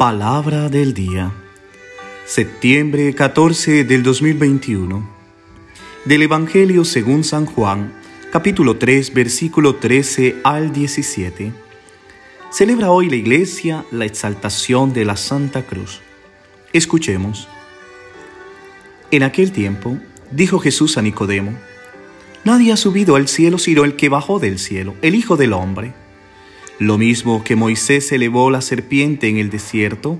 Palabra del día. Septiembre 14 del 2021. Del Evangelio según San Juan, capítulo 3, versículo 13 al 17. Celebra hoy la Iglesia la exaltación de la Santa Cruz. Escuchemos. En aquel tiempo, dijo Jesús a Nicodemo, Nadie ha subido al cielo sino el que bajó del cielo, el Hijo del Hombre. Lo mismo que Moisés elevó la serpiente en el desierto,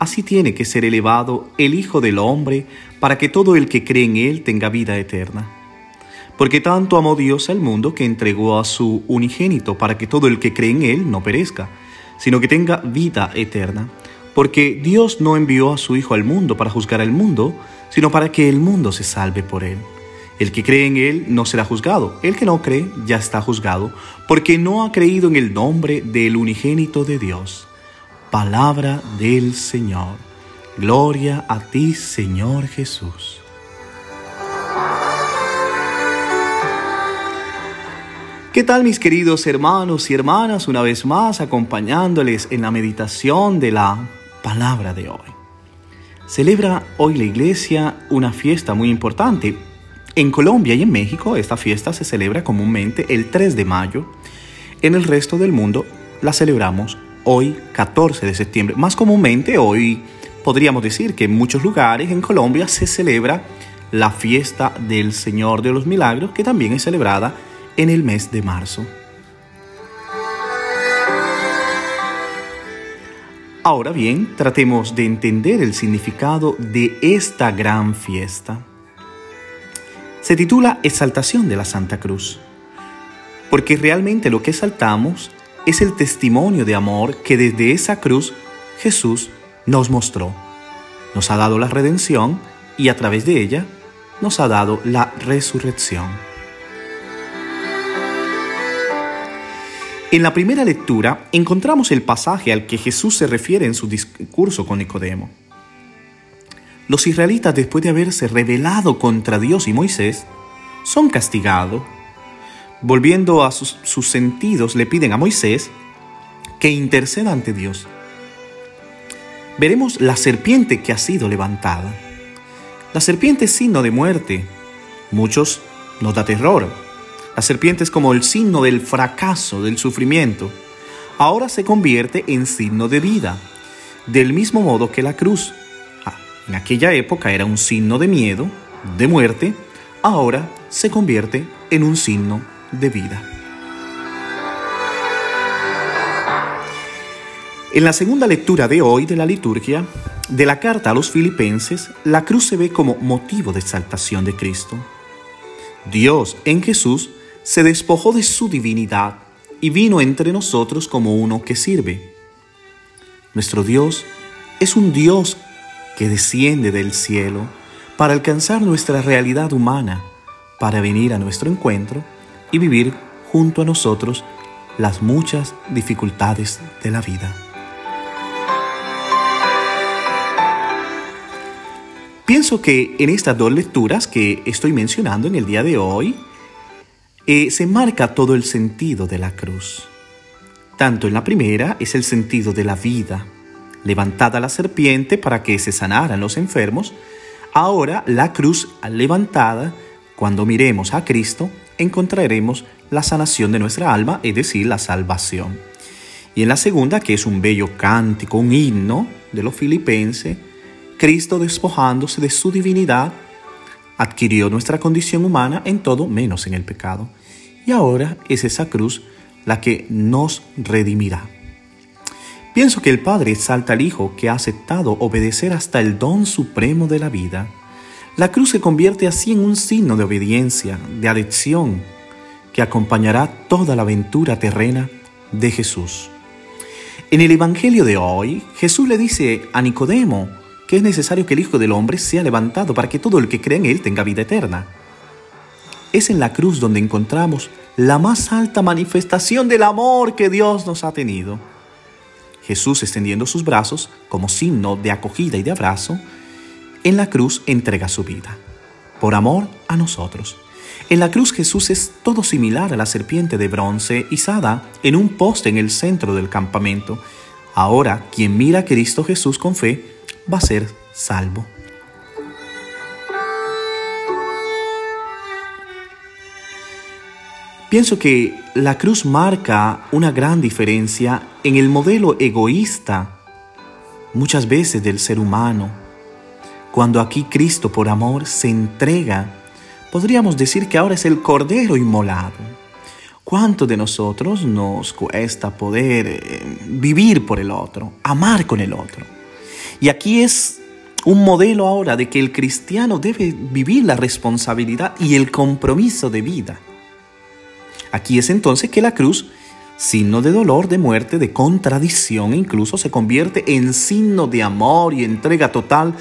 así tiene que ser elevado el Hijo del Hombre para que todo el que cree en él tenga vida eterna. Porque tanto amó Dios al mundo que entregó a su unigénito para que todo el que cree en él no perezca, sino que tenga vida eterna. Porque Dios no envió a su Hijo al mundo para juzgar al mundo, sino para que el mundo se salve por él. El que cree en Él no será juzgado. El que no cree ya está juzgado, porque no ha creído en el nombre del unigénito de Dios. Palabra del Señor. Gloria a ti, Señor Jesús. ¿Qué tal mis queridos hermanos y hermanas? Una vez más acompañándoles en la meditación de la palabra de hoy. Celebra hoy la iglesia una fiesta muy importante, en Colombia y en México esta fiesta se celebra comúnmente el 3 de mayo. En el resto del mundo la celebramos hoy 14 de septiembre. Más comúnmente hoy podríamos decir que en muchos lugares en Colombia se celebra la fiesta del Señor de los Milagros que también es celebrada en el mes de marzo. Ahora bien, tratemos de entender el significado de esta gran fiesta se titula Exaltación de la Santa Cruz, porque realmente lo que exaltamos es el testimonio de amor que desde esa cruz Jesús nos mostró. Nos ha dado la redención y a través de ella nos ha dado la resurrección. En la primera lectura encontramos el pasaje al que Jesús se refiere en su discurso con Nicodemo. Los israelitas, después de haberse rebelado contra Dios y Moisés, son castigados. Volviendo a sus, sentidos, le piden a Moisés que interceda ante Dios. Veremos la serpiente que ha sido levantada. La serpiente es signo de muerte. Muchos nos da terror. La serpiente es como el signo del fracaso, del sufrimiento. Ahora se convierte en signo de vida, del mismo modo que la cruz en aquella época era un signo de miedo, de muerte, ahora se convierte en un signo de vida. En la segunda lectura de hoy de la liturgia, de la carta a los filipenses, la cruz se ve como motivo de exaltación de Cristo. Dios en Jesús se despojó de su divinidad y vino entre nosotros como uno que sirve. Nuestro Dios es un Dios que desciende del cielo para alcanzar nuestra realidad humana, para venir a nuestro encuentro y vivir junto a nosotros las muchas dificultades de la vida. Pienso que en estas dos lecturas que estoy mencionando en el día de hoy, eh, se marca todo el sentido de la cruz. Tanto en la primera es el sentido de la vida, levantada la serpiente para que se sanaran los enfermos, ahora la cruz levantada, cuando miremos a Cristo, encontraremos la sanación de nuestra alma, es decir, la salvación. Y en la segunda, que es un bello cántico, un himno de los filipenses, Cristo despojándose de su divinidad, adquirió nuestra condición humana en todo menos en el pecado. Y ahora es esa cruz la que nos redimirá. Pienso que el Padre exalta al Hijo que ha aceptado obedecer hasta el don supremo de la vida. La cruz se convierte así en un signo de obediencia, de adicción, que acompañará toda la aventura terrena de Jesús. En el Evangelio de hoy, Jesús le dice a Nicodemo que es necesario que el Hijo del Hombre sea levantado para que todo el que cree en Él tenga vida eterna. Es en la cruz donde encontramos la más alta manifestación del amor que Dios nos ha tenido Jesús extendiendo sus brazos como signo de acogida y de abrazo, en la cruz entrega su vida, por amor a nosotros. En la cruz Jesús es todo similar a la serpiente de bronce izada en un poste en el centro del campamento, Ahora, quien mira a Cristo Jesús con fe va a ser salvo. Pienso que la cruz marca una gran diferencia en el modelo egoísta muchas veces del ser humano. Cuando aquí Cristo por amor se entrega, podríamos decir que ahora es el Cordero inmolado. ¿Cuánto de nosotros nos cuesta poder eh, vivir por el otro, amar con el otro? Y aquí es un modelo ahora de que el cristiano debe vivir la responsabilidad y el compromiso de vida. Aquí es entonces que la cruz, signo de dolor, de muerte, de contradicción, incluso se convierte en signo de amor y entrega total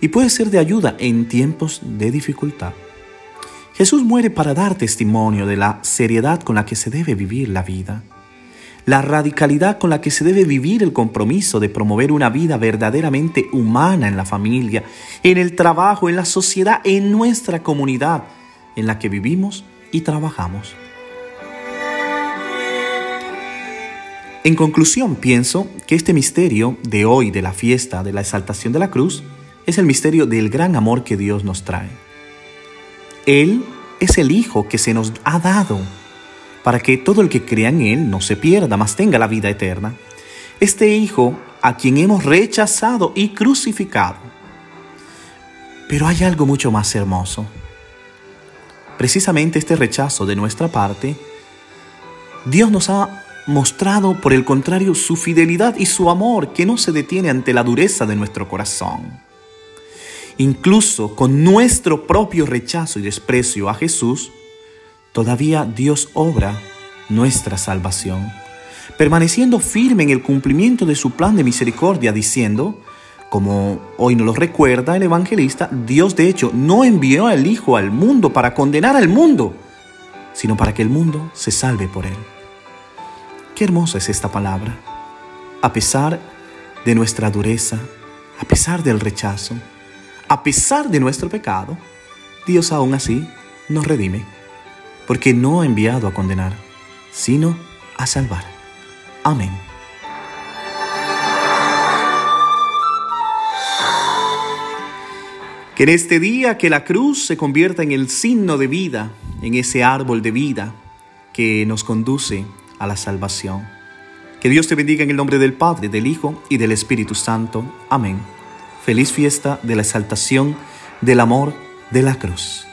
y puede ser de ayuda en tiempos de dificultad. Jesús muere para dar testimonio de la seriedad con la que se debe vivir la vida, la radicalidad con la que se debe vivir el compromiso de promover una vida verdaderamente humana en la familia, en el trabajo, en la sociedad, en nuestra comunidad en la que vivimos y trabajamos. En conclusión, pienso que este misterio de hoy, de la fiesta de la exaltación de la cruz, es el misterio del gran amor que Dios nos trae. Él es el Hijo que se nos ha dado para que todo el que crea en Él no se pierda, mas tenga la vida eterna. Este Hijo a quien hemos rechazado y crucificado. Pero hay algo mucho más hermoso. Precisamente este rechazo de nuestra parte, Dios nos ha mostrado por el contrario su fidelidad y su amor que no se detiene ante la dureza de nuestro corazón. Incluso con nuestro propio rechazo y desprecio a Jesús, todavía Dios obra nuestra salvación, permaneciendo firme en el cumplimiento de su plan de misericordia, diciendo, como hoy nos lo recuerda el evangelista, Dios de hecho no envió al Hijo al mundo para condenar al mundo, sino para que el mundo se salve por él. Qué hermosa es esta palabra. A pesar de nuestra dureza, a pesar del rechazo, a pesar de nuestro pecado, Dios aún así nos redime, porque no ha enviado a condenar, sino a salvar. Amén. Que en este día que la cruz se convierta en el signo de vida, en ese árbol de vida que nos conduce a la salvación. Que Dios te bendiga en el nombre del Padre, del Hijo y del Espíritu Santo. Amén. Feliz fiesta de la exaltación del amor de la cruz.